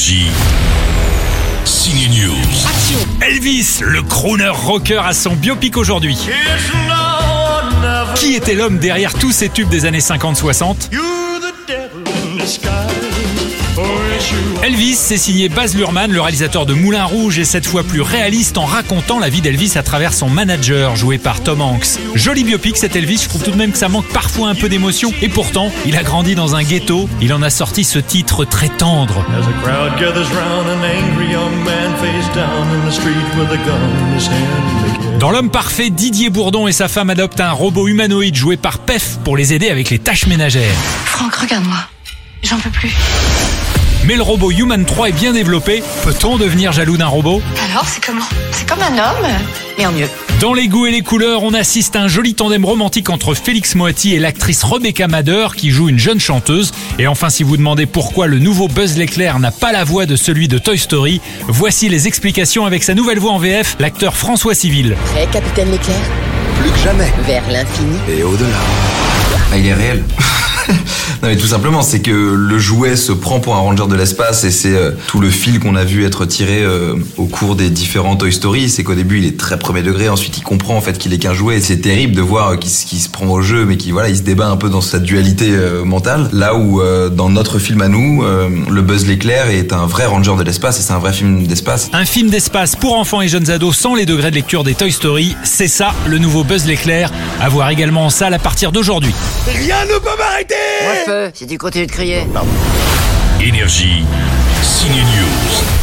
Énergie. Signe News. Elvis, le crooner rocker, a son biopic aujourd'hui. Qui était l'homme derrière tous ces tubes des années 50-60 Elvis, c'est signé Baz Luhrmann, le réalisateur de Moulin Rouge, et cette fois plus réaliste en racontant la vie d'Elvis à travers son manager, joué par Tom Hanks. Joli biopic cet Elvis, je trouve tout de même que ça manque parfois un peu d'émotion, et pourtant, il a grandi dans un ghetto, il en a sorti ce titre très tendre. Dans L'homme parfait, Didier Bourdon et sa femme adoptent un robot humanoïde joué par Pef pour les aider avec les tâches ménagères. Franck, regarde-moi. J'en peux plus. Mais le robot Human 3 est bien développé. Peut-on devenir jaloux d'un robot Alors, c'est comment? C'est comme un homme, mais en mieux. Dans les goûts et les couleurs, on assiste à un joli tandem romantique entre Félix Moati et l'actrice Rebecca Mader qui joue une jeune chanteuse. Et enfin, si vous demandez pourquoi le nouveau Buzz l'éclair n'a pas la voix de celui de Toy Story, voici les explications avec sa nouvelle voix en VF, l'acteur François Civil. Prêt, capitaine Leclerc? Plus que jamais. Vers l'infini? Et au-delà. Ah, il est réel. non mais tout simplement, c'est que le jouet se prend pour un ranger de l'espace et c'est euh, tout le fil qu'on a vu être tiré euh, au cours des différents Toy Story. C'est qu'au début il est très premier degré, ensuite il comprend en fait qu'il est qu'un jouet. Et c'est terrible de voir euh, qu'il se prend au jeu, mais qu'il voilà, il se débat un peu dans sa dualité euh, mentale. Là où euh, dans notre film à nous, euh, le Buzz l'éclair est un vrai ranger de l'espace et c'est un vrai film d'espace. Un film d'espace pour enfants et jeunes ados sans les degrés de lecture des Toy Story. C'est ça, le nouveau Buzz l'éclair. À voir également en salle à partir d'aujourd'hui. Rien ne peut m'arrêter Si tu continues de crier. Énergie. Signe News.